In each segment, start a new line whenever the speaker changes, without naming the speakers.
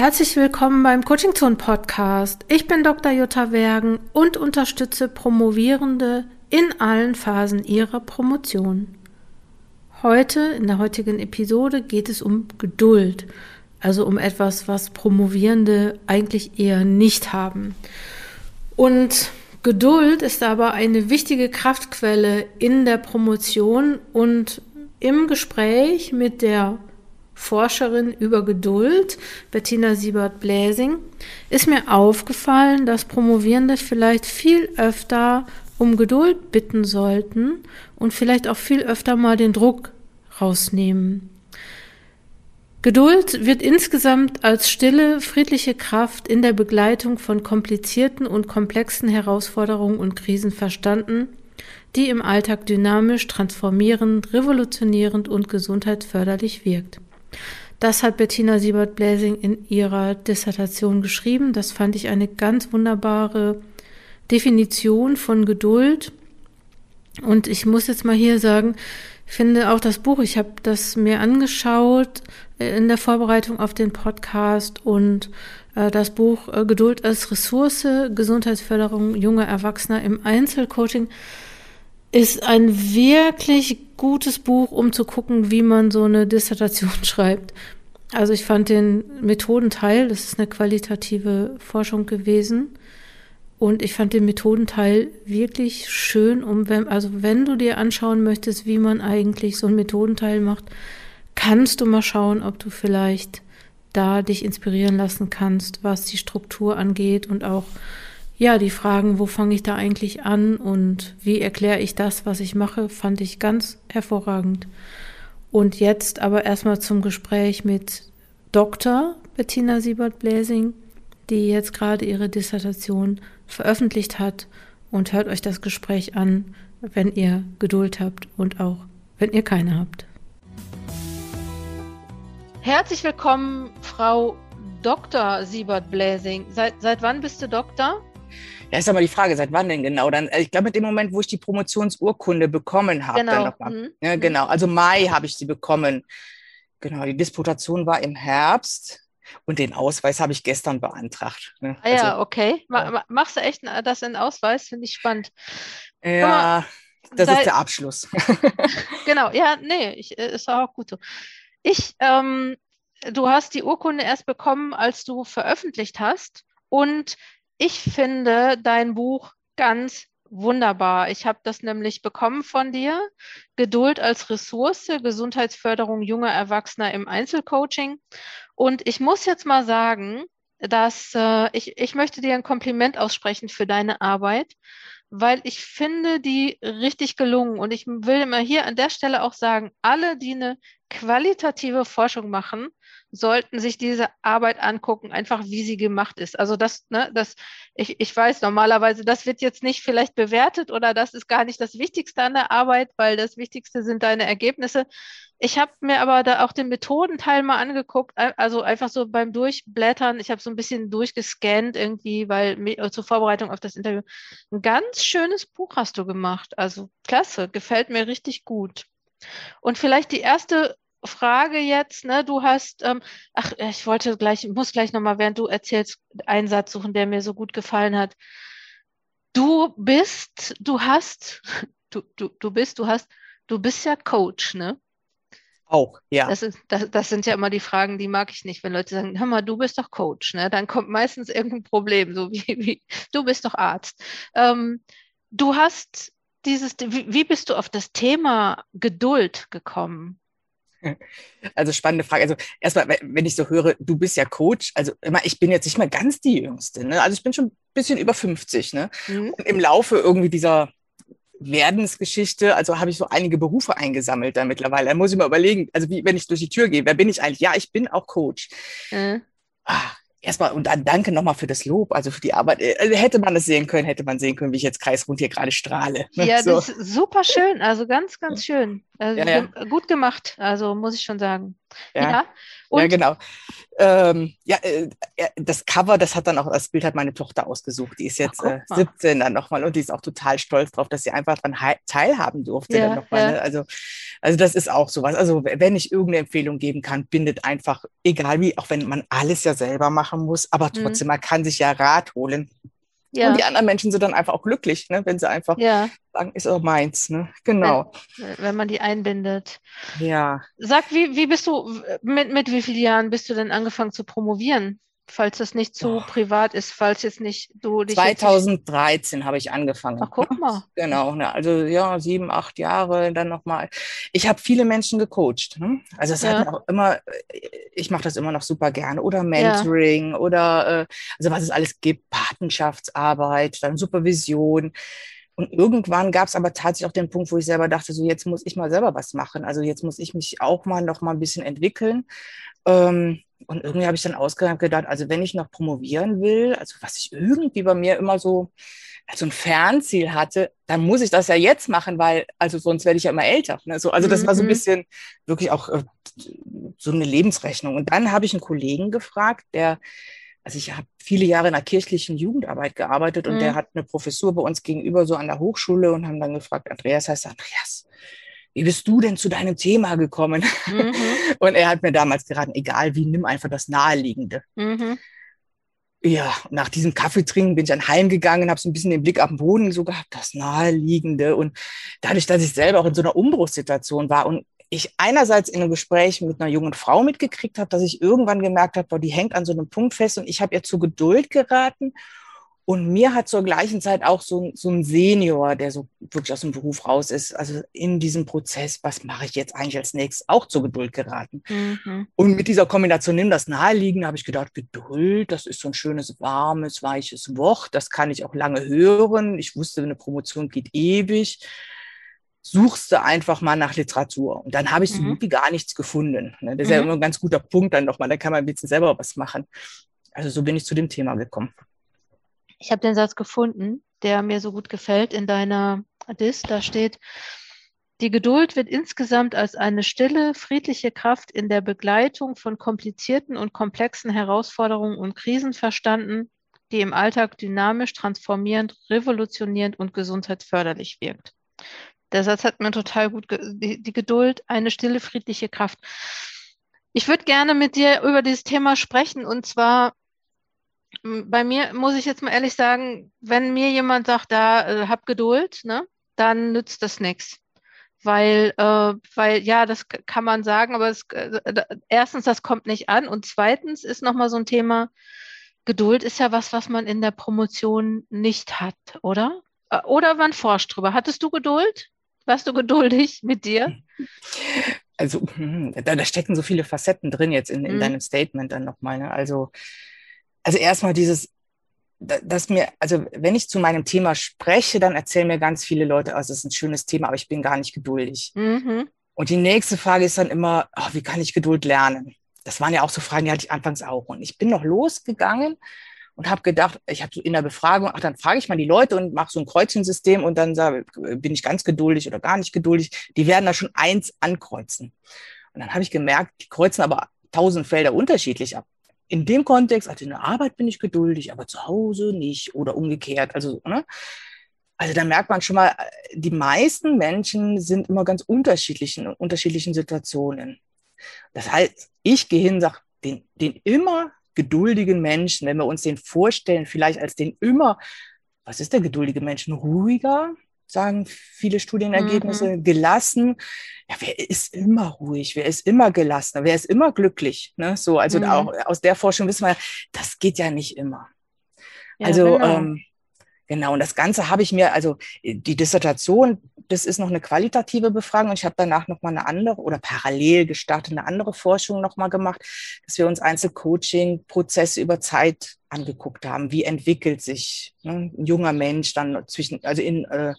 Herzlich willkommen beim Coaching Zone Podcast. Ich bin Dr. Jutta Wergen und unterstütze Promovierende in allen Phasen ihrer Promotion. Heute, in der heutigen Episode, geht es um Geduld, also um etwas, was Promovierende eigentlich eher nicht haben. Und Geduld ist aber eine wichtige Kraftquelle in der Promotion und im Gespräch mit der Forscherin über Geduld, Bettina Siebert-Bläsing, ist mir aufgefallen, dass Promovierende vielleicht viel öfter um Geduld bitten sollten und vielleicht auch viel öfter mal den Druck rausnehmen. Geduld wird insgesamt als stille, friedliche Kraft in der Begleitung von komplizierten und komplexen Herausforderungen und Krisen verstanden, die im Alltag dynamisch, transformierend, revolutionierend und gesundheitsförderlich wirkt. Das hat Bettina Siebert-Bläsing in ihrer Dissertation geschrieben. Das fand ich eine ganz wunderbare Definition von Geduld. Und ich muss jetzt mal hier sagen, ich finde auch das Buch, ich habe das mir angeschaut in der Vorbereitung auf den Podcast und äh, das Buch äh, Geduld als Ressource, Gesundheitsförderung junger Erwachsener im Einzelcoaching ist ein wirklich gutes Buch, um zu gucken, wie man so eine Dissertation schreibt. Also ich fand den Methodenteil, das ist eine qualitative Forschung gewesen, und ich fand den Methodenteil wirklich schön, um wenn, also wenn du dir anschauen möchtest, wie man eigentlich so einen Methodenteil macht, kannst du mal schauen, ob du vielleicht da dich inspirieren lassen kannst, was die Struktur angeht und auch ja, die Fragen, wo fange ich da eigentlich an und wie erkläre ich das, was ich mache, fand ich ganz hervorragend. Und jetzt aber erstmal zum Gespräch mit Dr. Bettina Siebert-Bläsing, die jetzt gerade ihre Dissertation veröffentlicht hat. Und hört euch das Gespräch an, wenn ihr Geduld habt und auch wenn ihr keine habt. Herzlich willkommen, Frau Dr. Siebert-Bläsing. Seit, seit wann bist du Doktor?
Ja, ist aber die Frage, seit wann denn genau? Dann, äh, ich glaube, mit dem Moment, wo ich die Promotionsurkunde bekommen habe. Genau. Mhm. Ja, genau. Also Mai habe ich sie bekommen. Genau, die Disputation war im Herbst und den Ausweis habe ich gestern beantragt.
Ne? Ah, ja, also, okay. Ja. Machst du echt das in Ausweis? Finde ich spannend.
Ja, mal, das ist der Abschluss.
genau, ja, nee, ich, äh, ist auch gut so. Ich, ähm, du hast die Urkunde erst bekommen, als du veröffentlicht hast. Und ich finde dein Buch ganz wunderbar. Ich habe das nämlich bekommen von dir. Geduld als Ressource, Gesundheitsförderung junger Erwachsener im Einzelcoaching. Und ich muss jetzt mal sagen, dass äh, ich, ich möchte dir ein Kompliment aussprechen für deine Arbeit, weil ich finde die richtig gelungen. Und ich will immer hier an der Stelle auch sagen, alle, die eine qualitative Forschung machen, sollten sich diese Arbeit angucken, einfach wie sie gemacht ist. Also das, ne, das, ich, ich weiß normalerweise, das wird jetzt nicht vielleicht bewertet oder das ist gar nicht das Wichtigste an der Arbeit, weil das Wichtigste sind deine Ergebnisse. Ich habe mir aber da auch den Methodenteil mal angeguckt, also einfach so beim Durchblättern. Ich habe so ein bisschen durchgescannt irgendwie, weil zur Vorbereitung auf das Interview. Ein ganz schönes Buch hast du gemacht. Also klasse, gefällt mir richtig gut. Und vielleicht die erste Frage jetzt, ne, du hast, ähm, ach, ich wollte gleich, muss gleich nochmal, während du erzählst, einen Satz suchen, der mir so gut gefallen hat. Du bist, du hast, du, du, du bist, du hast, du bist ja Coach, ne?
Auch, ja.
Das, ist, das, das sind ja immer die Fragen, die mag ich nicht, wenn Leute sagen, hör mal, du bist doch Coach, ne? Dann kommt meistens irgendein Problem, so wie, wie du bist doch Arzt. Ähm, du hast dieses, wie, wie bist du auf das Thema Geduld gekommen?
Also spannende Frage. Also erstmal, wenn ich so höre, du bist ja Coach, also immer, ich bin jetzt nicht mehr ganz die Jüngste. Ne? Also ich bin schon ein bisschen über 50. Ne? Mhm. Und im Laufe irgendwie dieser Werdensgeschichte, also habe ich so einige Berufe eingesammelt da mittlerweile. Da muss ich mal überlegen, also wie, wenn ich durch die Tür gehe, wer bin ich eigentlich? Ja, ich bin auch Coach. Mhm. Ah, erstmal und dann danke nochmal für das Lob, also für die Arbeit. Also hätte man es sehen können, hätte man sehen können, wie ich jetzt kreisrund hier gerade strahle.
Ne? Ja, so. das ist super schön, also ganz, ganz schön. Also ja, ja. Gut gemacht, also muss ich schon sagen.
Ja, ja, ja genau. Ähm, ja, äh, das Cover, das hat dann auch, das Bild hat meine Tochter ausgesucht. Die ist jetzt Ach, äh, 17 dann nochmal und die ist auch total stolz drauf, dass sie einfach daran teilhaben durfte ja, dann nochmal. Ne? Also, also das ist auch sowas. Also wenn ich irgendeine Empfehlung geben kann, bindet einfach, egal wie, auch wenn man alles ja selber machen muss, aber mhm. trotzdem, mhm. man kann sich ja Rat holen. Ja. Und die anderen Menschen sind dann einfach auch glücklich, ne, wenn sie einfach ja. sagen, ist auch meins. Ne? Genau.
Wenn, wenn, man die einbindet.
Ja.
Sag, wie, wie bist du, mit, mit wie vielen Jahren bist du denn angefangen zu promovieren? Falls das nicht zu oh. privat ist, falls jetzt nicht du
dich 2013 habe ich angefangen.
Ach, guck mal.
Genau, ne, also ja, sieben, acht Jahre dann nochmal. Ich habe viele Menschen gecoacht. Ne? Also es ja. hat auch immer, ich mache das immer noch super gerne. Oder Mentoring ja. oder äh, also was es alles gibt, Patenschaftsarbeit, dann Supervision. Und irgendwann gab es aber tatsächlich auch den Punkt, wo ich selber dachte, so jetzt muss ich mal selber was machen. Also jetzt muss ich mich auch mal noch mal ein bisschen entwickeln. Ähm, und irgendwie habe ich dann ausgedacht, gedacht, also wenn ich noch promovieren will, also was ich irgendwie bei mir immer so als ein Fernziel hatte, dann muss ich das ja jetzt machen, weil, also sonst werde ich ja immer älter. Ne? So, also das war so ein mhm. bisschen wirklich auch äh, so eine Lebensrechnung. Und dann habe ich einen Kollegen gefragt, der, also ich habe viele Jahre in der kirchlichen Jugendarbeit gearbeitet und mhm. der hat eine Professur bei uns gegenüber so an der Hochschule und haben dann gefragt, Andreas heißt Andreas, wie bist du denn zu deinem Thema gekommen? Mhm. Und er hat mir damals geraten, egal wie, nimm einfach das Naheliegende. Mhm. Ja, nach diesem Kaffeetrinken bin ich an Heim gegangen, habe so ein bisschen den Blick auf den Boden so gehabt, das Naheliegende. Und dadurch, dass ich selber auch in so einer Umbruchssituation war und ich einerseits in einem Gespräch mit einer jungen Frau mitgekriegt habe, dass ich irgendwann gemerkt habe, boah, die hängt an so einem Punkt fest und ich habe ihr zu Geduld geraten und mir hat zur gleichen Zeit auch so, so ein Senior, der so wirklich aus dem Beruf raus ist, also in diesem Prozess, was mache ich jetzt eigentlich als nächstes, auch zur Geduld geraten. Mhm. Und mit dieser Kombination, nimm das naheliegende, habe ich gedacht, Geduld, das ist so ein schönes, warmes, weiches Wort, das kann ich auch lange hören. Ich wusste, eine Promotion geht ewig. Suchst du einfach mal nach Literatur. Und dann habe ich so mhm. gut wie gar nichts gefunden. Ne? Das ist mhm. ja immer ein ganz guter Punkt dann nochmal, da kann man ein bisschen selber was machen. Also so bin ich zu dem Thema gekommen.
Ich habe den Satz gefunden, der mir so gut gefällt in deiner Dis. Da steht, die Geduld wird insgesamt als eine stille, friedliche Kraft in der Begleitung von komplizierten und komplexen Herausforderungen und Krisen verstanden, die im Alltag dynamisch, transformierend, revolutionierend und gesundheitsförderlich wirkt. Der Satz hat mir total gut, die, die Geduld, eine stille, friedliche Kraft. Ich würde gerne mit dir über dieses Thema sprechen und zwar bei mir muss ich jetzt mal ehrlich sagen, wenn mir jemand sagt, da äh, hab Geduld, ne, dann nützt das nichts. Weil, äh, weil ja, das kann man sagen, aber es, äh, erstens, das kommt nicht an und zweitens ist nochmal so ein Thema, Geduld ist ja was, was man in der Promotion nicht hat, oder? Äh, oder man forscht drüber. Hattest du Geduld? Warst du geduldig mit dir?
Also, hm, da, da stecken so viele Facetten drin jetzt in, in mhm. deinem Statement dann nochmal. Ne? Also, also erstmal dieses, dass mir, also wenn ich zu meinem Thema spreche, dann erzählen mir ganz viele Leute, es ist ein schönes Thema, aber ich bin gar nicht geduldig. Mhm. Und die nächste Frage ist dann immer, oh, wie kann ich Geduld lernen? Das waren ja auch so Fragen, die hatte ich anfangs auch. Und ich bin noch losgegangen und habe gedacht, ich habe so in der Befragung, ach, dann frage ich mal die Leute und mache so ein Kreuzchensystem und dann sage, bin ich ganz geduldig oder gar nicht geduldig. Die werden da schon eins ankreuzen. Und dann habe ich gemerkt, die kreuzen aber tausend Felder unterschiedlich ab in dem Kontext, also in der Arbeit bin ich geduldig, aber zu Hause nicht oder umgekehrt. Also, ne? Also da merkt man schon mal, die meisten Menschen sind immer ganz unterschiedlichen, unterschiedlichen Situationen. Das heißt, ich gehe hin sage, den, den immer geduldigen Menschen, wenn wir uns den vorstellen, vielleicht als den immer, was ist der geduldige Mensch, ruhiger, sagen viele Studienergebnisse, mhm. gelassen. Ja, wer ist immer ruhig? Wer ist immer gelassen? Wer ist immer glücklich? Ne? So, also mhm. auch aus der Forschung wissen wir, das geht ja nicht immer. Ja, also genau. Ähm, Genau, und das Ganze habe ich mir, also die Dissertation, das ist noch eine qualitative Befragung. Und ich habe danach nochmal eine andere oder parallel gestartet eine andere Forschung nochmal gemacht, dass wir uns Einzelcoaching-Prozesse über Zeit angeguckt haben. Wie entwickelt sich ne, ein junger Mensch dann zwischen, also in äh,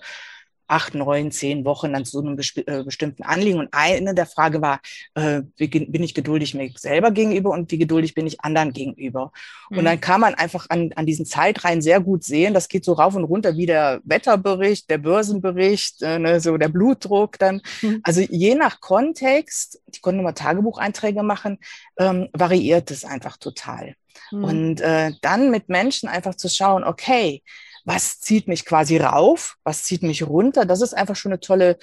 acht, neun, zehn Wochen dann zu einem äh, bestimmten Anliegen. Und eine der Frage war, äh, bin ich geduldig mir selber gegenüber und wie geduldig bin ich anderen gegenüber? Mhm. Und dann kann man einfach an, an diesen Zeitreihen sehr gut sehen, das geht so rauf und runter wie der Wetterbericht, der Börsenbericht, äh, ne, so der Blutdruck dann. Mhm. Also je nach Kontext, ich konnte mal Tagebucheinträge machen, ähm, variiert es einfach total. Mhm. Und äh, dann mit Menschen einfach zu schauen, okay, was zieht mich quasi rauf, was zieht mich runter. Das ist einfach schon eine tolle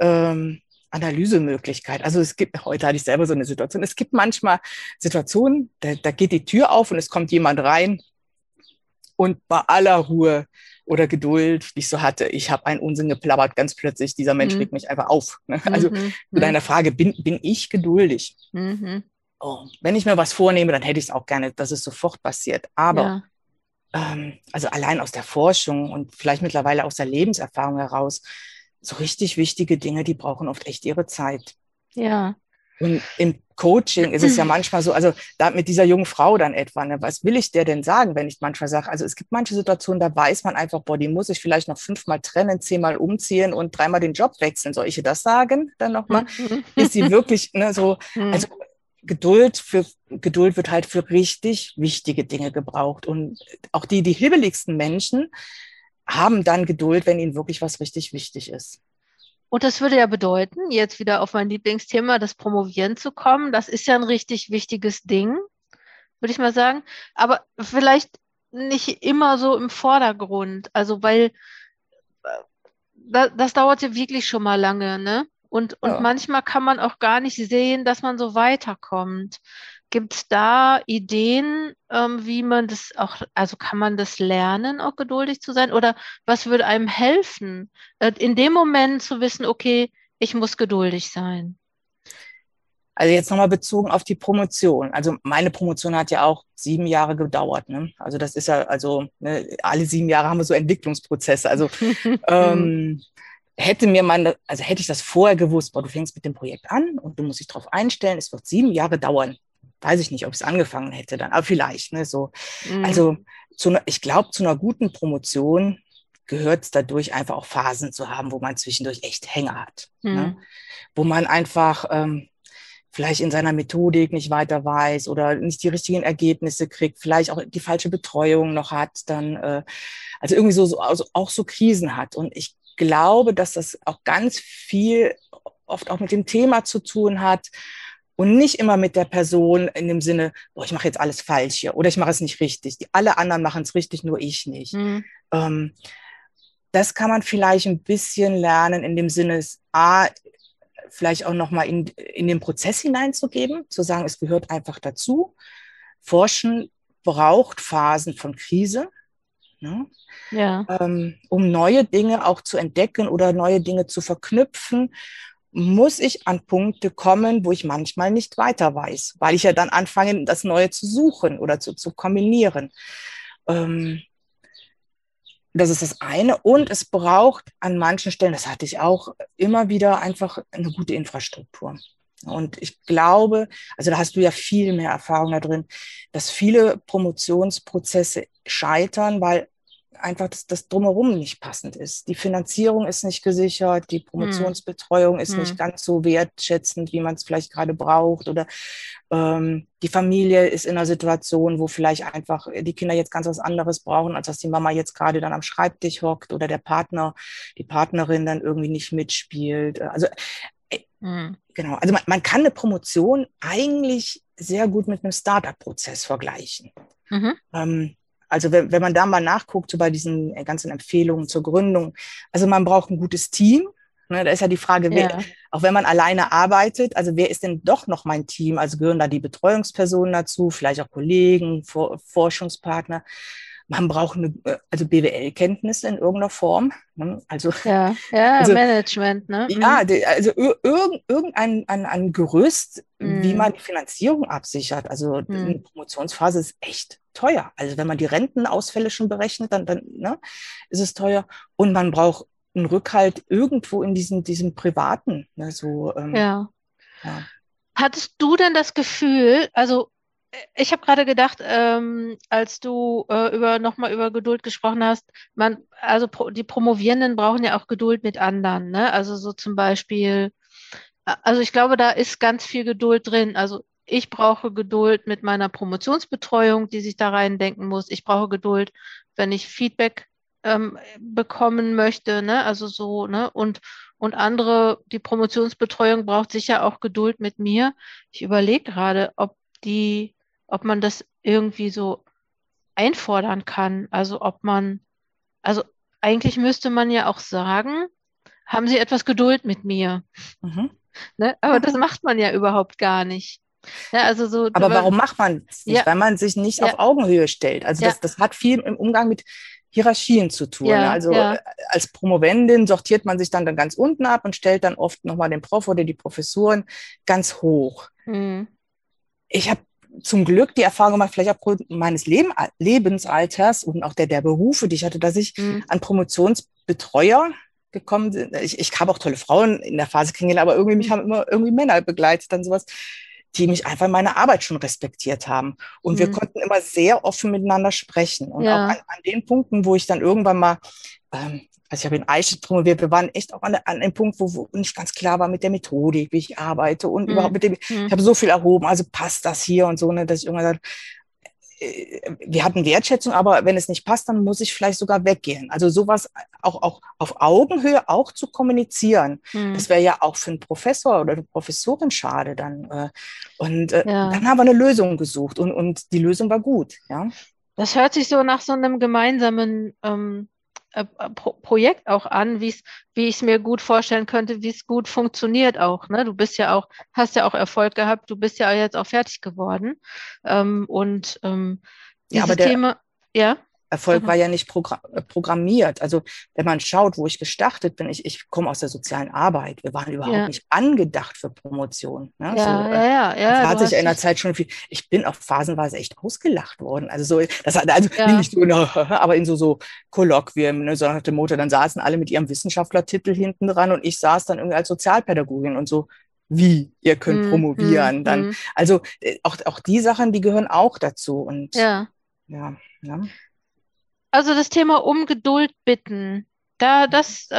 ähm, Analysemöglichkeit. Also es gibt, heute hatte ich selber so eine Situation, es gibt manchmal Situationen, da, da geht die Tür auf und es kommt jemand rein und bei aller Ruhe oder Geduld, die ich so hatte, ich habe einen Unsinn geplappert, ganz plötzlich, dieser Mensch mhm. regt mich einfach auf. Ne? Also mhm. zu deiner Frage, bin, bin ich geduldig? Mhm. Oh, wenn ich mir was vornehme, dann hätte ich es auch gerne, dass es sofort passiert. Aber ja also allein aus der Forschung und vielleicht mittlerweile aus der Lebenserfahrung heraus, so richtig wichtige Dinge, die brauchen oft echt ihre Zeit.
Ja.
Und im Coaching ist es ja manchmal so, also da mit dieser jungen Frau dann etwa, ne, was will ich der denn sagen, wenn ich manchmal sage, also es gibt manche Situationen, da weiß man einfach, boah, die muss ich vielleicht noch fünfmal trennen, zehnmal umziehen und dreimal den Job wechseln. Soll ich ihr das sagen dann nochmal? Mhm. Ist sie wirklich ne, so, mhm. also Geduld für Geduld wird halt für richtig wichtige Dinge gebraucht. Und auch die, die hibbeligsten Menschen haben dann Geduld, wenn ihnen wirklich was richtig wichtig ist.
Und das würde ja bedeuten, jetzt wieder auf mein Lieblingsthema, das Promovieren zu kommen. Das ist ja ein richtig wichtiges Ding, würde ich mal sagen. Aber vielleicht nicht immer so im Vordergrund. Also, weil äh, das dauert ja wirklich schon mal lange, ne? Und, und ja. manchmal kann man auch gar nicht sehen, dass man so weiterkommt. Gibt es da Ideen, ähm, wie man das auch, also kann man das lernen, auch geduldig zu sein? Oder was würde einem helfen, äh, in dem Moment zu wissen, okay, ich muss geduldig sein?
Also jetzt nochmal bezogen auf die Promotion. Also meine Promotion hat ja auch sieben Jahre gedauert. Ne? Also das ist ja, also ne, alle sieben Jahre haben wir so Entwicklungsprozesse. Also ähm, hätte mir man, also hätte ich das vorher gewusst, boah, du fängst mit dem Projekt an und du musst dich darauf einstellen, es wird sieben Jahre dauern. Weiß ich nicht, ob ich es angefangen hätte dann, aber vielleicht, ne, so. Mhm. Also, zu, ich glaube, zu einer guten Promotion gehört es dadurch einfach auch Phasen zu haben, wo man zwischendurch echt Hänger hat. Ne? Mhm. Ne? Wo man einfach ähm, vielleicht in seiner Methodik nicht weiter weiß oder nicht die richtigen Ergebnisse kriegt, vielleicht auch die falsche Betreuung noch hat, dann äh, also irgendwie so, so also auch so Krisen hat. Und ich glaube, dass das auch ganz viel oft auch mit dem Thema zu tun hat und nicht immer mit der Person in dem Sinne, boah, ich mache jetzt alles falsch hier oder ich mache es nicht richtig. Die, alle anderen machen es richtig, nur ich nicht. Mhm. Ähm, das kann man vielleicht ein bisschen lernen in dem Sinne, A, vielleicht auch nochmal in, in den Prozess hineinzugeben, zu sagen, es gehört einfach dazu. Forschen braucht Phasen von Krise ne? ja. ähm, um neue Dinge auch zu entdecken oder neue Dinge zu verknüpfen, muss ich an Punkte kommen, wo ich manchmal nicht weiter weiß, weil ich ja dann anfange, das Neue zu suchen oder zu, zu kombinieren. Ähm, das ist das eine. Und es braucht an manchen Stellen, das hatte ich auch, immer wieder einfach eine gute Infrastruktur. Und ich glaube, also da hast du ja viel mehr Erfahrung da drin, dass viele Promotionsprozesse scheitern, weil einfach das, das Drumherum nicht passend ist. Die Finanzierung ist nicht gesichert, die hm. Promotionsbetreuung hm. ist hm. nicht ganz so wertschätzend, wie man es vielleicht gerade braucht. Oder ähm, die Familie ist in einer Situation, wo vielleicht einfach die Kinder jetzt ganz was anderes brauchen, als dass die Mama jetzt gerade dann am Schreibtisch hockt oder der Partner, die Partnerin dann irgendwie nicht mitspielt. Also hm. genau, also man, man kann eine Promotion eigentlich sehr gut mit einem Startup-Prozess vergleichen. Mhm. Ähm, also wenn, wenn man da mal nachguckt, so bei diesen äh, ganzen Empfehlungen zur Gründung, also man braucht ein gutes Team. Ne, da ist ja die Frage, wer, ja. auch wenn man alleine arbeitet, also wer ist denn doch noch mein Team? Also gehören da die Betreuungspersonen dazu, vielleicht auch Kollegen, For Forschungspartner man braucht eine, äh, also BWL-Kenntnisse in irgendeiner Form. Ne? Also,
ja, ja also, Management, ne?
Mhm. Ja, also irg irgendein ein, ein Gerüst, mhm. wie man die Finanzierung absichert. Also mhm. eine Promotionsphase ist echt teuer. Also wenn man die Rentenausfälle schon berechnet, dann, dann ne, ist es teuer. Und man braucht einen Rückhalt irgendwo in diesem, diesem Privaten. Ne, so,
ähm, ja. ja. Hattest du denn das Gefühl, also ich habe gerade gedacht, ähm, als du äh, über nochmal über Geduld gesprochen hast, man, also pro, die Promovierenden brauchen ja auch Geduld mit anderen, ne? Also so zum Beispiel, also ich glaube, da ist ganz viel Geduld drin. Also ich brauche Geduld mit meiner Promotionsbetreuung, die sich da reindenken muss. Ich brauche Geduld, wenn ich Feedback ähm, bekommen möchte, ne? Also so, ne? Und, und andere, die Promotionsbetreuung braucht sicher auch Geduld mit mir. Ich überlege gerade, ob die, ob man das irgendwie so einfordern kann. Also ob man, also eigentlich müsste man ja auch sagen, haben Sie etwas Geduld mit mir? Mhm. Ne? Aber das macht man ja überhaupt gar nicht.
Ja, also so, aber warum macht man es nicht? Ja. Weil man sich nicht ja. auf Augenhöhe stellt. Also das, das hat viel im Umgang mit Hierarchien zu tun. Ja, also. Äh, als Promovendin sortiert man sich dann, dann ganz unten ab und stellt dann oft nochmal den Prof oder die Professoren ganz hoch. Mhm. Ich habe zum Glück die Erfahrung gemacht, vielleicht aufgrund meines Leben, Lebensalters und auch der, der Berufe, die ich hatte, dass ich mhm. an Promotionsbetreuer gekommen bin. Ich, ich habe auch tolle Frauen in der Phase kennengelernt, aber irgendwie mich mhm. haben immer irgendwie Männer begleitet, dann sowas die mich einfach in meiner Arbeit schon respektiert haben. Und mhm. wir konnten immer sehr offen miteinander sprechen. Und ja. auch an, an, den Punkten, wo ich dann irgendwann mal, ähm, also ich habe in Eichstätt promoviert, wir waren echt auch an, an einem Punkt, wo, wo nicht ganz klar war mit der Methodik, wie ich arbeite und mhm. überhaupt mit dem, mhm. ich habe so viel erhoben, also passt das hier und so, ne, dass ich irgendwann sage, äh, wir hatten Wertschätzung, aber wenn es nicht passt, dann muss ich vielleicht sogar weggehen. Also sowas auch, auch auf Augenhöhe auch zu kommunizieren. Hm. Das wäre ja auch für einen Professor oder eine Professorin schade dann. Äh. Und äh, ja. dann haben wir eine Lösung gesucht und, und die Lösung war gut, ja.
Das hört sich so nach so einem gemeinsamen ähm, äh, Pro Projekt auch an, wie ich es mir gut vorstellen könnte, wie es gut funktioniert auch. Ne? Du bist ja auch, hast ja auch Erfolg gehabt, du bist ja jetzt auch fertig geworden. Ähm, und ähm,
ja, aber der, Thema, ja. Erfolg mhm. war ja nicht äh, programmiert. Also wenn man schaut, wo ich gestartet bin, ich, ich komme aus der sozialen Arbeit. Wir waren überhaupt ja. nicht angedacht für Promotion. Ne?
Ja, so, ja, ja, äh,
ja. Da hat sich in der Zeit schon viel. Ich bin auch phasenweise echt ausgelacht worden. Also so, das hat also ja. nicht so, aber in so so Kolloquien, ne, so nach dem Motto, dann saßen alle mit ihrem Wissenschaftlertitel hinten dran und ich saß dann irgendwie als Sozialpädagogin und so wie ihr könnt mm, promovieren. Mm, dann, mm. also äh, auch, auch die Sachen, die gehören auch dazu. Und
ja. ja, ja. Also das Thema um Geduld bitten, da das äh,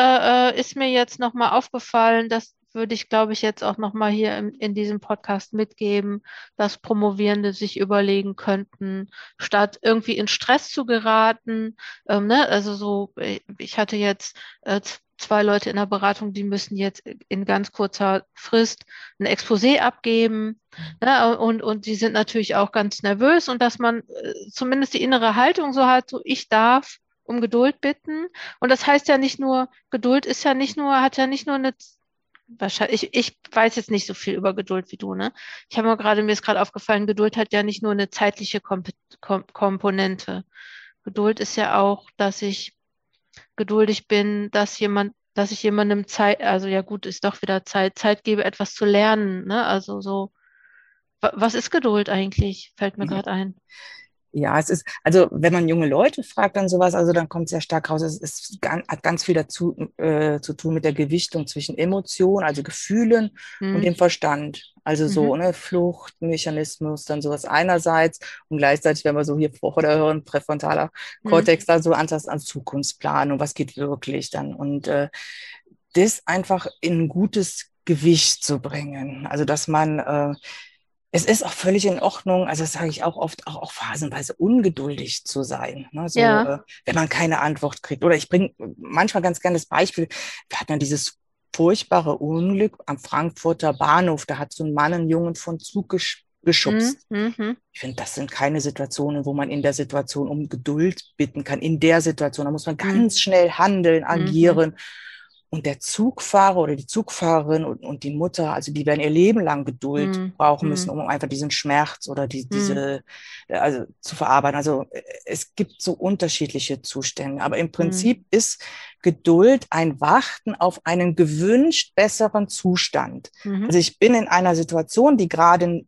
äh ist mir jetzt nochmal aufgefallen, das würde ich, glaube ich, jetzt auch nochmal hier in, in diesem Podcast mitgeben, dass Promovierende sich überlegen könnten, statt irgendwie in Stress zu geraten. Ähm, ne? Also so, äh, ich hatte jetzt äh, zwei Leute in der Beratung, die müssen jetzt in ganz kurzer Frist ein Exposé abgeben. Ne? Und, und die sind natürlich auch ganz nervös und dass man äh, zumindest die innere Haltung so hat, so ich darf um Geduld bitten. Und das heißt ja nicht nur, Geduld ist ja nicht nur, hat ja nicht nur eine wahrscheinlich, ich, ich weiß jetzt nicht so viel über Geduld wie du, ne? Ich habe mir gerade, mir ist gerade aufgefallen, Geduld hat ja nicht nur eine zeitliche Komp Kom Komponente. Geduld ist ja auch, dass ich geduldig bin, dass jemand, dass ich jemandem Zeit, also ja gut, ist doch wieder Zeit, Zeit gebe, etwas zu lernen. Ne? Also so, was ist Geduld eigentlich? Fällt mir gerade ein.
Ja, es ist, also wenn man junge Leute fragt dann sowas, also dann kommt sehr stark raus, es ist, hat ganz viel dazu äh, zu tun mit der Gewichtung zwischen Emotionen, also Gefühlen mhm. und dem Verstand. Also so, mhm. ne, Fluchtmechanismus, dann sowas einerseits und gleichzeitig, wenn wir so hier vor der Hören präfrontaler. Kortex, mhm. da so an, an Zukunftsplanung, was geht wirklich dann und äh, das einfach in ein gutes Gewicht zu bringen. Also dass man äh, es ist auch völlig in Ordnung, also das sage ich auch oft, auch, auch phasenweise ungeduldig zu sein. Ne? So, ja. äh, wenn man keine Antwort kriegt. Oder ich bringe manchmal ganz gerne das Beispiel, wir hatten ja dieses furchtbare Unglück am Frankfurter Bahnhof. Da hat so ein Mann einen Jungen von Zug gesch geschubst. Mhm, mhm. Ich finde, das sind keine Situationen, wo man in der Situation um Geduld bitten kann. In der Situation, da muss man mhm. ganz mhm. schnell handeln, agieren. Mhm. Und der Zugfahrer oder die Zugfahrerin und, und die Mutter, also die werden ihr Leben lang Geduld mm. brauchen müssen, um einfach diesen Schmerz oder die, diese, mm. also zu verarbeiten. Also äh, es gibt so unterschiedliche Zustände. Aber im Prinzip mm. ist Geduld ein Warten auf einen gewünscht besseren Zustand. -hmm. Also ich bin in einer Situation, die gerade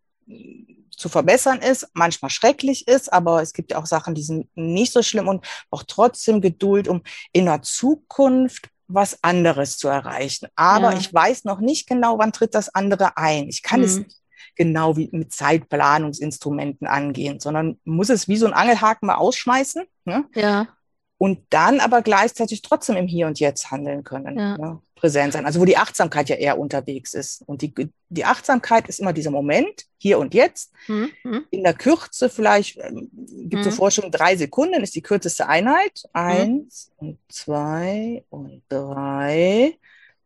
zu verbessern ist, manchmal schrecklich ist, aber es gibt ja auch Sachen, die sind nicht so schlimm und auch trotzdem Geduld, um in der Zukunft was anderes zu erreichen. Aber ja. ich weiß noch nicht genau, wann tritt das andere ein. Ich kann mhm. es nicht. genau wie mit Zeitplanungsinstrumenten angehen, sondern muss es wie so ein Angelhaken mal ausschmeißen. Ne?
Ja.
Und dann aber gleichzeitig trotzdem im Hier und Jetzt handeln können.
Ja.
Ne? Präsent sein. Also wo die Achtsamkeit ja eher unterwegs ist. Und die, die Achtsamkeit ist immer dieser Moment, hier und jetzt.
Mhm. Mhm.
In der Kürze vielleicht, ähm, gibt es so
Mhm.
Forschung, drei Sekunden ist die kürzeste Einheit. Eins und zwei und drei.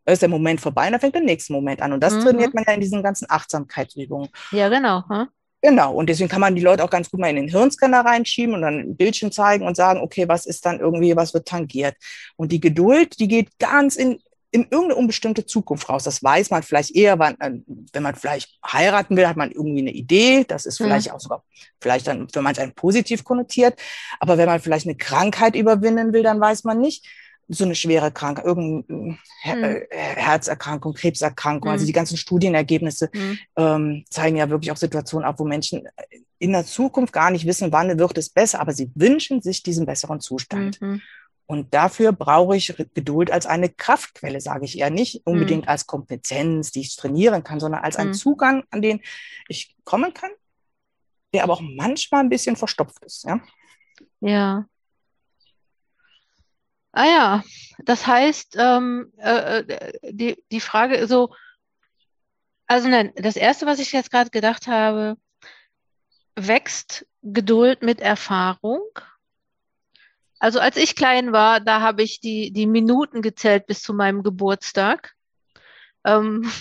Da ist der Moment vorbei und dann fängt der nächste Moment an. Und das
Mhm.
trainiert man ja in diesen ganzen Achtsamkeitsübungen.
Ja, genau. hm?
Genau, und deswegen kann man die Leute auch ganz gut mal in den Hirnscanner reinschieben und dann ein Bildchen zeigen und sagen, okay, was ist dann irgendwie, was wird tangiert. Und die Geduld, die geht ganz in, in irgendeine unbestimmte Zukunft raus. Das weiß man vielleicht eher, wann, äh, wenn man vielleicht heiraten will, hat man irgendwie eine Idee. Das ist
Mhm.
vielleicht auch sogar, vielleicht dann für manch einen positiv konnotiert. Aber wenn man vielleicht eine Krankheit überwinden will, dann weiß man nicht, so eine schwere Krankheit, irgendeine Her
Mhm.
äh, Herzerkrankung, Krebserkrankung, also
Mhm.
die ganzen Studienergebnisse
Mhm.
ähm, zeigen ja wirklich auch Situationen auf, wo Menschen in der Zukunft gar nicht wissen, wann wird es besser, aber sie wünschen sich diesen besseren Zustand.
Mhm.
Und dafür brauche ich Geduld als eine Kraftquelle, sage ich eher nicht unbedingt als Kompetenz, die ich trainieren kann, sondern als einen
Mhm.
Zugang, an den ich kommen kann, der aber auch manchmal ein bisschen verstopft ist. Ja?
Ja. Ah ja, das heißt, ähm, äh, äh, die, die Frage so, also nein, das Erste, was ich jetzt gerade gedacht habe, wächst Geduld mit Erfahrung? Also als ich klein war, da habe ich die, die Minuten gezählt bis zu meinem Geburtstag. Ähm,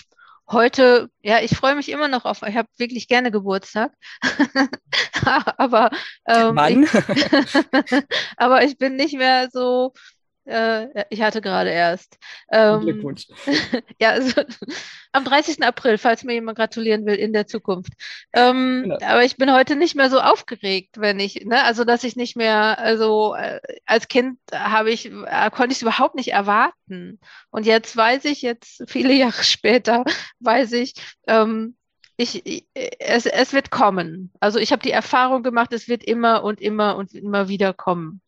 heute, ja, ich freue mich immer noch auf, ich habe wirklich gerne Geburtstag. Aber ähm, ich, aber ich bin nicht mehr so, äh, ich hatte gerade erst. Ähm,
Glückwunsch.
ja, also, am 30. April, falls mir jemand gratulieren will in der Zukunft. Ähm,
Genau.
aber ich bin heute nicht mehr so aufgeregt, wenn ich, ne, also dass ich nicht mehr, also äh, als Kind habe ich, äh, konnte ich es überhaupt nicht erwarten. Und jetzt weiß ich, jetzt viele Jahre später, weiß ich, ähm, ich, ich, es, es wird kommen. Also ich habe die Erfahrung gemacht, es wird immer und immer und immer wieder kommen.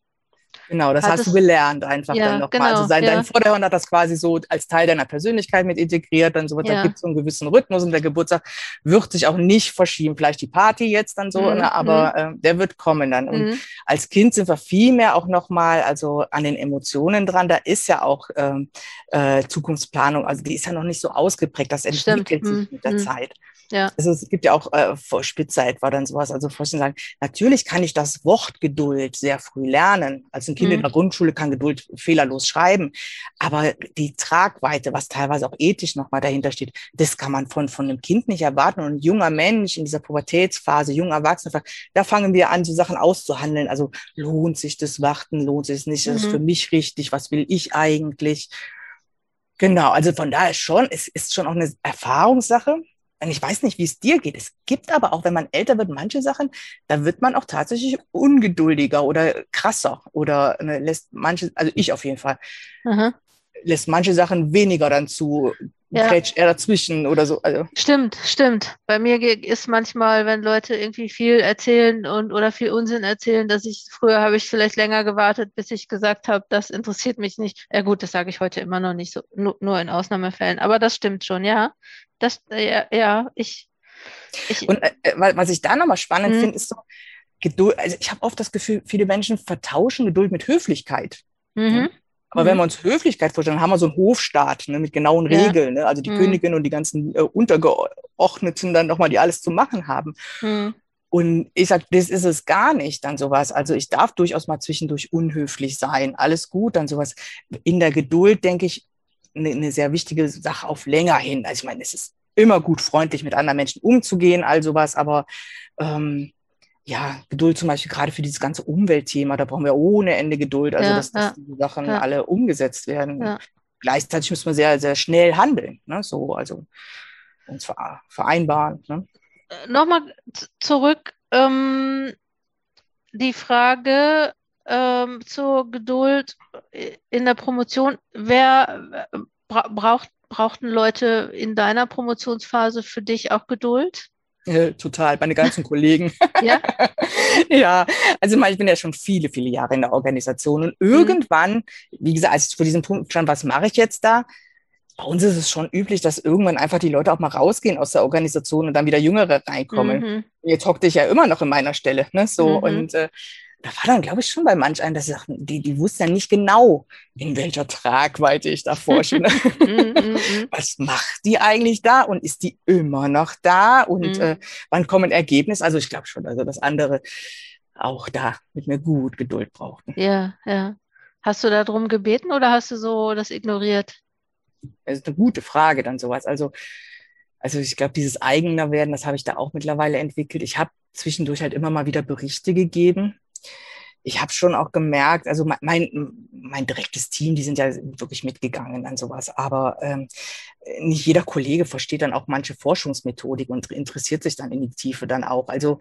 Genau, das hast du gelernt einfach
Ja,
dann nochmal.
genau,
also sein,
ja.
dein Vorderhirn hat das quasi so als Teil deiner Persönlichkeit mit integriert, dann so,
Ja.
da gibt es so einen gewissen Rhythmus und der Geburtstag wird sich auch nicht verschieben. Vielleicht die Party jetzt dann so,
Mhm,
ne, aber äh, der wird kommen dann. Und
Mhm.
als Kind sind wir viel mehr auch nochmal, also an den Emotionen dran. Da ist ja auch ähm, äh, Zukunftsplanung, also die ist ja noch nicht so ausgeprägt. Das
Stimmt.
entwickelt sich
Mhm,
mit der
mhm.
Zeit.
Ja.
Also es gibt ja auch äh, vor Spitzer etwa dann sowas, also Forschung sagen, natürlich kann ich das Wort Geduld sehr früh lernen. Also ein Kind in
Mhm.
der Grundschule kann Geduld fehlerlos schreiben, aber die Tragweite, was teilweise auch ethisch nochmal dahinter steht, das kann man von, von einem Kind nicht erwarten. Und ein junger Mensch in dieser Pubertätsphase, junger Erwachsener, da fangen wir an, so Sachen auszuhandeln. Also lohnt sich das Warten, lohnt sich es nicht, ist es
Mhm.
für mich richtig, was will ich eigentlich? Genau, also von daher schon, es ist schon auch eine Erfahrungssache. Und ich weiß nicht, wie es dir geht. Es gibt aber auch, wenn man älter wird, manche Sachen, da wird man auch tatsächlich ungeduldiger oder krasser oder ne, lässt manche, also ich auf jeden Fall,
Aha.
lässt manche Sachen weniger dann zu,
Ja.
grätscht er dazwischen oder so. Also,
Stimmt, stimmt. Bei mir ist manchmal, wenn Leute irgendwie viel erzählen und oder viel Unsinn erzählen, dass ich früher habe ich vielleicht länger gewartet, bis ich gesagt habe, das interessiert mich nicht. Ja gut, das sage ich heute immer noch nicht so, nur, nur in Ausnahmefällen. Aber das stimmt schon, ja. Das, äh, ja, ja, ich, ich,
und äh, äh, wa- was ich da nochmal spannend
Mhm.
finde, ist so, Geduld, also ich habe oft das Gefühl, viele Menschen vertauschen Geduld mit Höflichkeit.
mhm,
Aber
Mhm.
wenn wir uns Höflichkeit vorstellen, dann haben wir so einen Hofstaat ne, mit genauen
Ja.
Regeln. Ne? Also die
Mhm.
Königin und die ganzen äh, Untergeordneten dann nochmal, die alles zu machen haben.
mhm,
Und ich sag, das ist es gar nicht, dann sowas. Also ich darf durchaus mal zwischendurch unhöflich sein. Alles gut, dann sowas. In der Geduld, denke ich, eine, eine sehr wichtige Sache auf länger hin. Also ich meine, es ist immer gut, freundlich mit anderen Menschen umzugehen, all sowas, aber ähm, ja, Geduld zum Beispiel gerade für dieses ganze Umweltthema, da brauchen wir ohne Ende Geduld, also
Ja,
dass, dass
ja,
die Sachen
ja.
alle umgesetzt werden. Gleichzeitig müssen wir sehr, sehr schnell handeln, ne? so, also uns ver- vereinbaren. Ne?
Nochmal z- zurück, ähm, die Frage ähm, zur Geduld in der Promotion. Wer äh, bra braucht, brauchten Leute in deiner Promotionsphase für dich auch Geduld?
Äh, total, meine ganzen Kollegen.
Ja?
ja, also ich bin ja schon viele, viele Jahre in der Organisation und irgendwann, wie gesagt, als ich vor diesem Punkt stand, was mache ich jetzt da? bei uns ist es schon üblich, dass irgendwann einfach die Leute auch mal rausgehen aus der Organisation und dann wieder Jüngere reinkommen. Mhm. Jetzt hockte ich ja immer noch in meiner Stelle, ne? So mhm. und äh, da war dann, glaube ich, schon bei manch einem, dass sie sagten, die, die wussten ja nicht genau, in welcher Tragweite ich da forsche. Mhm, mhm, mhm. Was macht die eigentlich da und ist die immer noch da und äh, wann kommen Ergebnisse? Also ich glaube schon, also das andere auch da mit mir gut Geduld brauchten.
Ja, ja. Hast du darum gebeten oder hast du so das ignoriert?
Das ist eine gute Frage dann sowas. Also, also ich glaube, dieses eigener werden, das habe ich da auch mittlerweile entwickelt. Ich habe zwischendurch halt immer mal wieder Berichte gegeben. Ich habe schon auch gemerkt, also mein, mein direktes Team, die sind ja wirklich mitgegangen an sowas, aber ähm, nicht jeder Kollege versteht dann auch manche Forschungsmethodik und interessiert sich dann in die Tiefe dann auch. Also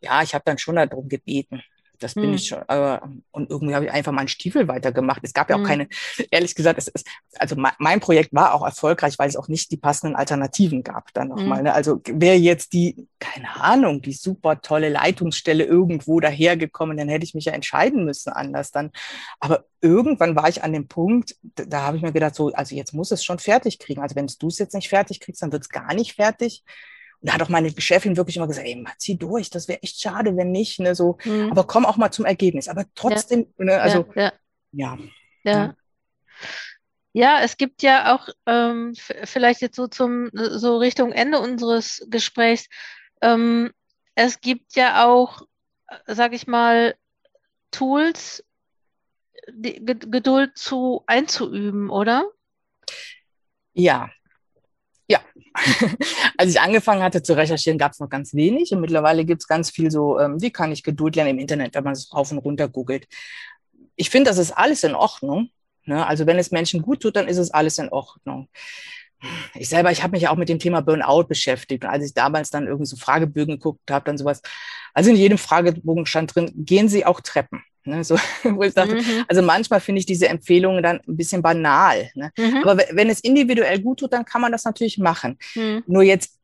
ja, ich habe dann schon darum gebeten. Das bin hm. ich schon. Aber, und irgendwie habe ich einfach meinen Stiefel weitergemacht. Es gab ja auch hm. keine, ehrlich gesagt, es ist, also mein Projekt war auch erfolgreich, weil es auch nicht die passenden Alternativen gab dann nochmal. Hm. Ne? Also wäre jetzt die, keine Ahnung, die super tolle Leitungsstelle irgendwo dahergekommen, dann hätte ich mich ja entscheiden müssen anders dann. Aber irgendwann war ich an dem Punkt, da, da habe ich mir gedacht, so, also jetzt muss es schon fertig kriegen. Also wenn du es jetzt nicht fertig kriegst, dann wird es gar nicht fertig. Und da hat auch meine Chefin wirklich immer gesagt, ey, zieh durch, das wäre echt schade, wenn nicht, ne, so, mhm. aber komm auch mal zum Ergebnis. Aber trotzdem, ja. ne, also, ja.
Ja. ja. ja. es gibt ja auch, ähm, vielleicht jetzt so zum, so Richtung Ende unseres Gesprächs, ähm, es gibt ja auch, sag ich mal, Tools, die Geduld zu einzuüben, oder?
Ja, ja, als ich angefangen hatte zu recherchieren, gab es noch ganz wenig und mittlerweile gibt es ganz viel so, ähm, wie kann ich Geduld lernen im Internet, wenn man es rauf und runter googelt. Ich finde, das ist alles in Ordnung. Ne? Also wenn es Menschen gut tut, dann ist es alles in Ordnung. Ich selber, ich habe mich ja auch mit dem Thema Burnout beschäftigt. Und als ich damals dann irgendwie so Fragebögen geguckt habe, dann sowas, also in jedem Fragebogen stand drin, gehen Sie auch Treppen. Ne, so, wo ich dachte, mhm. also manchmal finde ich diese Empfehlungen dann ein bisschen banal. Ne? Mhm. Aber wenn es individuell gut tut, dann kann man das natürlich machen. Mhm. Nur jetzt,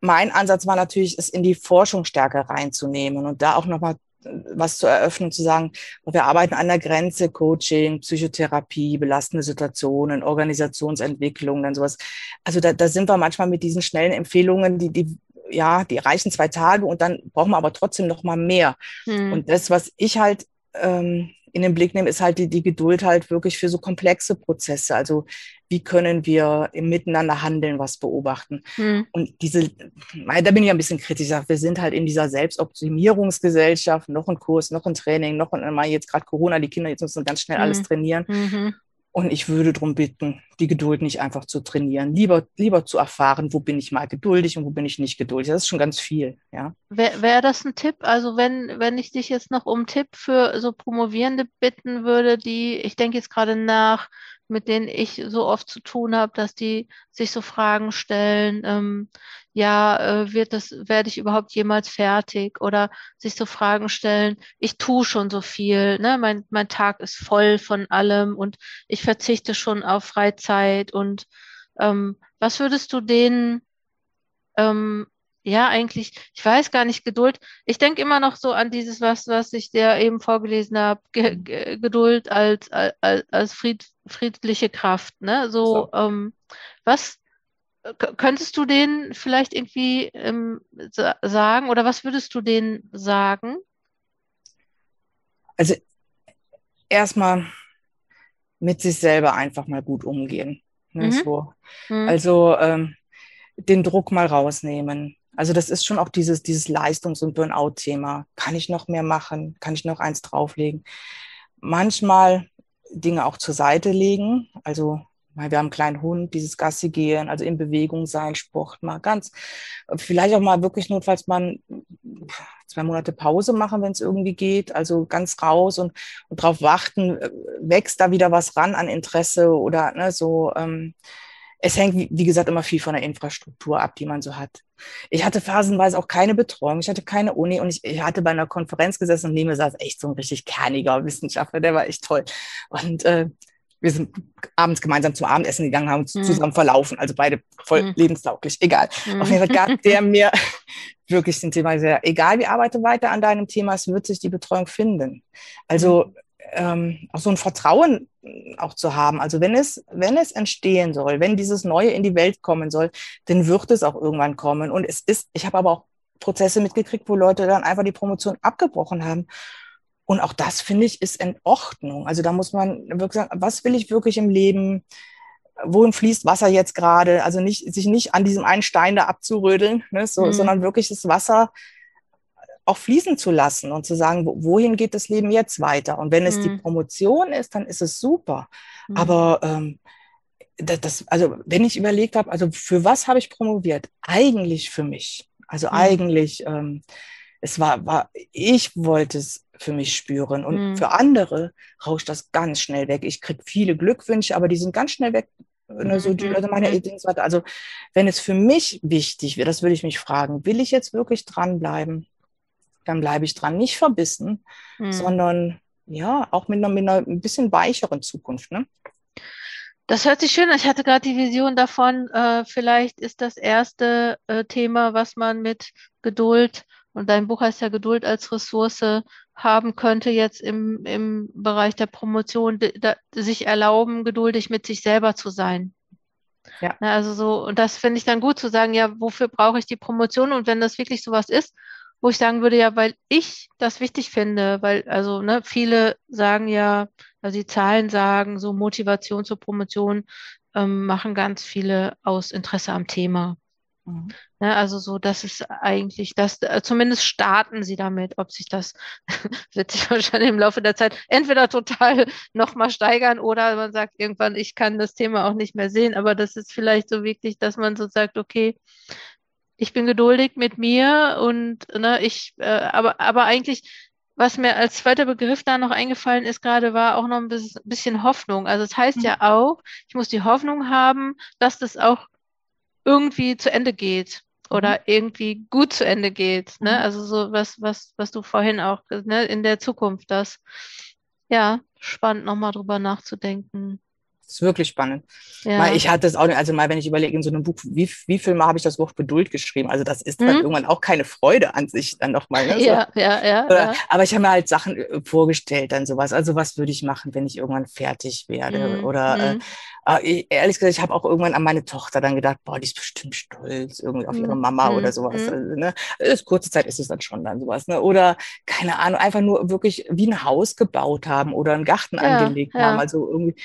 mein Ansatz war natürlich, es in die Forschung stärker reinzunehmen und da auch nochmal äh, was zu eröffnen, zu sagen, wir arbeiten an der Grenze, Coaching, Psychotherapie, belastende Situationen, Organisationsentwicklung, dann sowas. Also da, da sind wir manchmal mit diesen schnellen Empfehlungen, die, die ja, die reichen zwei Tage und dann brauchen wir aber trotzdem noch mal mehr. Hm. Und das, was ich halt ähm, in den Blick nehmen, ist halt die, die Geduld halt wirklich für so komplexe Prozesse. Also wie können wir im Miteinander handeln, was beobachten. Mhm. Und diese, da bin ich ein bisschen kritisch, wir sind halt in dieser Selbstoptimierungsgesellschaft, noch ein Kurs, noch ein Training, noch ein, jetzt gerade Corona, die Kinder jetzt müssen ganz schnell alles trainieren. Mhm. Und ich würde darum bitten, die Geduld nicht einfach zu trainieren, lieber, lieber zu erfahren, wo bin ich mal geduldig und wo bin ich nicht geduldig. Das ist schon ganz viel, ja.
Wäre wär das ein Tipp? Also wenn, wenn ich dich jetzt noch um Tipp für so Promovierende bitten würde, die, ich denke jetzt gerade nach, mit denen ich so oft zu tun habe, dass die sich so Fragen stellen, ähm, ja, äh, wird das, werde ich überhaupt jemals fertig? Oder sich so Fragen stellen, ich tue schon so viel, ne? mein, mein Tag ist voll von allem und ich verzichte schon auf Freizeit und ähm, was würdest du denen ähm, ja, eigentlich, ich weiß gar nicht, Geduld. Ich denke immer noch so an dieses, was, was ich dir eben vorgelesen habe, Ge mhm. Ge Geduld als, als, als fried, friedliche Kraft. Ne? So, so. Ähm, was könntest du denen vielleicht irgendwie ähm, sagen oder was würdest du denen sagen?
Also erstmal mit sich selber einfach mal gut umgehen. Ne, mhm. so. Mhm. Also ähm, den Druck mal rausnehmen also das ist schon auch dieses, dieses Leistungs- und Burnout-Thema. Kann ich noch mehr machen? Kann ich noch eins drauflegen? Manchmal Dinge auch zur Seite legen. Also wir haben einen kleinen Hund, dieses Gassi gehen, also in Bewegung sein, Sport mal ganz, vielleicht auch mal wirklich notfalls mal zwei Monate Pause machen, wenn es irgendwie geht, also ganz raus und, und drauf warten, wächst da wieder was ran an Interesse oder ne, so. Ähm, es hängt, wie gesagt, immer viel von der Infrastruktur ab, die man so hat. Ich hatte phasenweise auch keine Betreuung, ich hatte keine Uni und ich, ich hatte bei einer Konferenz gesessen und neben mir saß echt so ein richtig kerniger Wissenschaftler, der war echt toll. Und äh, wir sind abends gemeinsam zum Abendessen gegangen, haben uns mhm. zusammen verlaufen, also beide voll mhm. lebenstauglich, egal. Mhm. Auf jeden Fall gab der mir wirklich den Thema sehr, egal wie arbeite weiter an deinem Thema, es wird sich die Betreuung finden. Also ähm, auch so ein Vertrauen auch zu haben. Also wenn es, wenn es entstehen soll, wenn dieses Neue in die Welt kommen soll, dann wird es auch irgendwann kommen. Und es ist, ich habe aber auch Prozesse mitgekriegt, wo Leute dann einfach die Promotion abgebrochen haben. Und auch das, finde ich, ist in Ordnung. Also da muss man wirklich sagen, was will ich wirklich im Leben? Wohin fließt Wasser jetzt gerade? Also nicht, sich nicht an diesem einen Stein da abzurödeln, ne, so, mhm. sondern wirklich das Wasser auch fließen zu lassen und zu sagen, wohin geht das Leben jetzt weiter? Und wenn es mhm. die Promotion ist, dann ist es super. Mhm. Aber ähm, das, also wenn ich überlegt habe, also für was habe ich promoviert? Eigentlich für mich. Also mhm. eigentlich, ähm, es war, war, ich wollte es für mich spüren. Und mhm. für andere rauscht das ganz schnell weg. Ich kriege viele Glückwünsche, aber die sind ganz schnell weg. Ne, so die Leute meine Ideen. Also wenn es für mich wichtig wäre, das würde ich mich fragen, will ich jetzt wirklich dranbleiben? Dann bleibe ich dran. Nicht verbissen, mhm. sondern ja, auch mit einer, mit einer ein bisschen weicheren Zukunft. Ne?
Das hört sich schön an. Ich hatte gerade die Vision davon, äh, vielleicht ist das erste äh, Thema, was man mit Geduld, und dein Buch heißt ja Geduld als Ressource, haben könnte jetzt im, im Bereich der Promotion, da, sich erlauben, geduldig mit sich selber zu sein. Ja. Also so, und das finde ich dann gut zu sagen, ja, wofür brauche ich die Promotion? Und wenn das wirklich sowas ist, wo ich sagen würde, ja, weil ich das wichtig finde, weil, also, ne, viele sagen ja, also die Zahlen sagen, so Motivation zur Promotion ähm, machen ganz viele aus Interesse am Thema. Mhm. Ne, also so, das ist eigentlich das, äh, zumindest starten sie damit, ob sich das wird sich wahrscheinlich im Laufe der Zeit entweder total nochmal steigern oder man sagt irgendwann, ich kann das Thema auch nicht mehr sehen, aber das ist vielleicht so wirklich, dass man so sagt, okay, ich bin geduldig mit mir und ne, ich, äh, aber, aber eigentlich, was mir als zweiter Begriff da noch eingefallen ist gerade, war auch noch ein bisschen Hoffnung. Also es das heißt mhm. ja auch, ich muss die Hoffnung haben, dass das auch irgendwie zu Ende geht oder mhm. irgendwie gut zu Ende geht. Ne? Mhm. Also so was, was, was du vorhin auch ne, in der Zukunft das. Ja, spannend nochmal drüber nachzudenken.
Ist wirklich spannend. Ja. Mal, ich hatte es auch, also mal, wenn ich überlege, in so einem Buch, wie, wie viel Mal habe ich das Wort Geduld geschrieben? Also das ist mhm. dann irgendwann auch keine Freude an sich dann nochmal. Ne? So. Ja, ja, ja, ja, Aber ich habe mir halt Sachen äh, vorgestellt, dann sowas. Also was würde ich machen, wenn ich irgendwann fertig werde? Mhm. Oder äh, mhm. äh, ehrlich gesagt, ich habe auch irgendwann an meine Tochter dann gedacht, boah, die ist bestimmt stolz irgendwie auf ihre mhm. Mama oder mhm. sowas. Also, ne? ist, kurze Zeit ist es dann schon dann sowas. Ne? Oder keine Ahnung, einfach nur wirklich wie ein Haus gebaut haben oder einen Garten ja, angelegt haben. Also irgendwie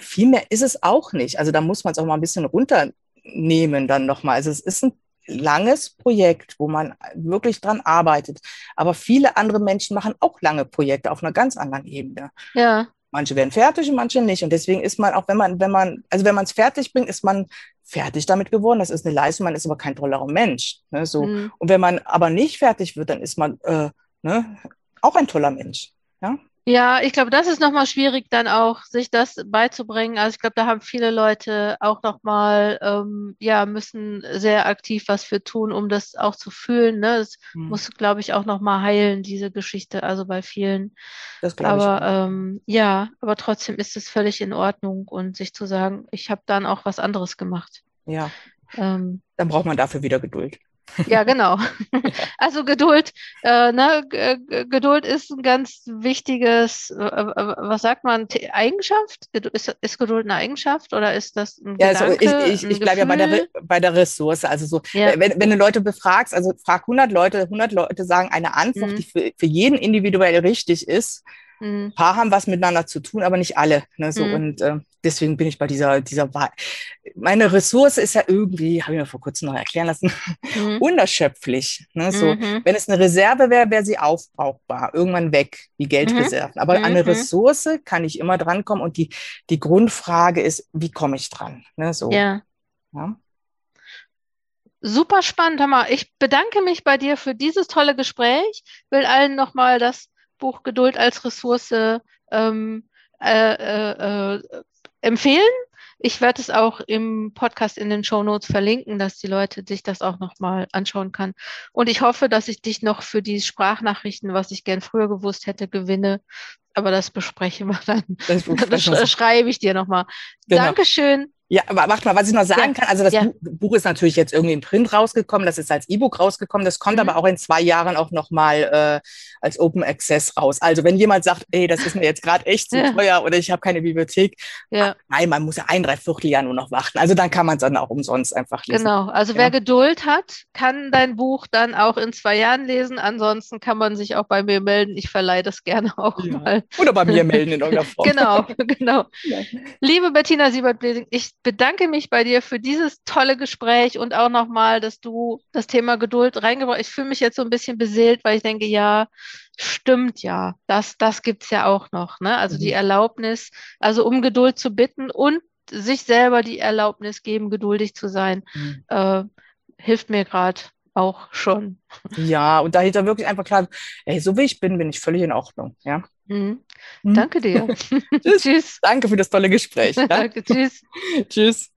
viel mehr ist es auch nicht. Also da muss man es auch mal ein bisschen runternehmen dann nochmal. Also es ist ein langes Projekt, wo man wirklich dran arbeitet. Aber viele andere Menschen machen auch lange Projekte auf einer ganz anderen Ebene. Ja. Manche werden fertig und manche nicht. Und deswegen ist man auch, wenn man, wenn man, also wenn man es fertig bringt, ist man fertig damit geworden. Das ist eine Leistung, man ist aber kein tollerer Mensch. Ne, so. Mhm. Und wenn man aber nicht fertig wird, dann ist man äh, ne, auch ein toller Mensch. Ja?
Ja, ich glaube, das ist nochmal schwierig, dann auch sich das beizubringen. Also ich glaube, da haben viele Leute auch nochmal, ähm, ja, müssen sehr aktiv was für tun, um das auch zu fühlen. Ne? Das hm. muss, glaube ich, auch nochmal heilen, diese Geschichte, also bei vielen. Das aber ich. Ähm, ja, aber trotzdem ist es völlig in Ordnung und sich zu sagen, ich habe dann auch was anderes gemacht.
Ja. Ähm, dann braucht man dafür wieder Geduld.
Ja, genau. Also Geduld, äh, ne, Geduld ist ein ganz wichtiges, äh, äh, was sagt man, Eigenschaft? Ist, ist, Geduld eine Eigenschaft oder ist das ein ja, Gedanke,
also ich, ich, ich bleibe ja bei der, bei der Ressource. Also so, ja. wenn, wenn du Leute befragst, also frag 100 Leute, 100 Leute sagen eine Antwort, mhm. die für, für jeden individuell richtig ist. Mhm. Ein paar haben was miteinander zu tun, aber nicht alle. Ne, so, mhm. Und äh, deswegen bin ich bei dieser, dieser Wahl. Meine Ressource ist ja irgendwie, habe ich mir vor kurzem noch erklären lassen, mhm. unerschöpflich. Ne, so, mhm. Wenn es eine Reserve wäre, wäre sie aufbrauchbar, irgendwann weg, wie Geldreserven. Mhm. Aber an eine mhm. Ressource kann ich immer drankommen und die, die Grundfrage ist, wie komme ich dran? Ne, so. Ja. ja.
Super spannend, Hammer. Ich bedanke mich bei dir für dieses tolle Gespräch. Will allen nochmal das Buch Geduld als Ressource ähm, äh, äh, äh, empfehlen. Ich werde es auch im Podcast in den Show Notes verlinken, dass die Leute sich das auch nochmal anschauen kann. Und ich hoffe, dass ich dich noch für die Sprachnachrichten, was ich gern früher gewusst hätte, gewinne. Aber das besprechen wir dann. Das, das schreibe ich dir nochmal. Genau. Dankeschön.
Ja, aber warte mal, was ich noch sagen ja. kann, also das ja. Buch ist natürlich jetzt irgendwie in Print rausgekommen, das ist als E-Book rausgekommen, das kommt mhm. aber auch in zwei Jahren auch nochmal äh, als Open Access raus. Also wenn jemand sagt, ey, das ist mir jetzt gerade echt zu ja. teuer oder ich habe keine Bibliothek, ja. nein, man muss ja ein, drei Vierteljahr nur noch warten. Also dann kann man es dann auch umsonst einfach lesen.
Genau, also wer Geduld hat, kann dein Buch dann auch in zwei Jahren lesen. Ansonsten kann man sich auch bei mir melden. Ich verleihe das gerne auch mal.
Oder bei mir melden in irgendeiner Form.
genau, genau. Liebe Bettina Siebert-Blesing, ich bedanke mich bei dir für dieses tolle Gespräch und auch nochmal, dass du das Thema Geduld reingebracht hast. Ich fühle mich jetzt so ein bisschen beseelt, weil ich denke, ja, stimmt ja, das, das gibt es ja auch noch. Ne? Also mhm. die Erlaubnis, also um Geduld zu bitten und sich selber die Erlaubnis geben, geduldig zu sein, mhm. äh, hilft mir gerade auch schon.
Ja, und dahinter wirklich einfach klar, ey, so wie ich bin, bin ich völlig in Ordnung. Ja.
Mhm. Mhm. Danke dir.
tschüss. tschüss. Danke für das tolle Gespräch. Ja? Danke, tschüss.
tschüss.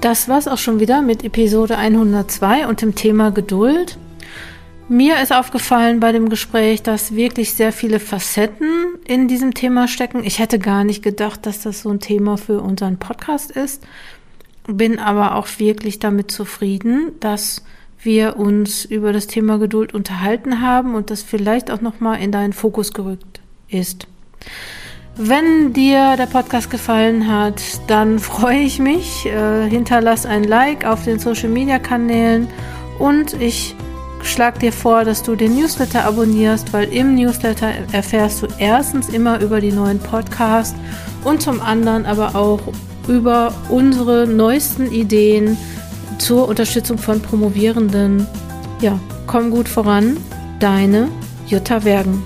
Das war's auch schon wieder mit Episode 102 und dem Thema Geduld. Mir ist aufgefallen bei dem Gespräch, dass wirklich sehr viele Facetten in diesem Thema stecken. Ich hätte gar nicht gedacht, dass das so ein Thema für unseren Podcast ist. Bin aber auch wirklich damit zufrieden, dass wir uns über das Thema Geduld unterhalten haben und das vielleicht auch noch mal in deinen Fokus gerückt ist. Wenn dir der Podcast gefallen hat, dann freue ich mich. Äh, hinterlass ein Like auf den Social Media Kanälen und ich schlage dir vor, dass du den Newsletter abonnierst, weil im Newsletter erfährst du erstens immer über die neuen Podcasts und zum anderen aber auch über unsere neuesten Ideen zur Unterstützung von Promovierenden. Ja, komm gut voran, deine Jutta Wergen.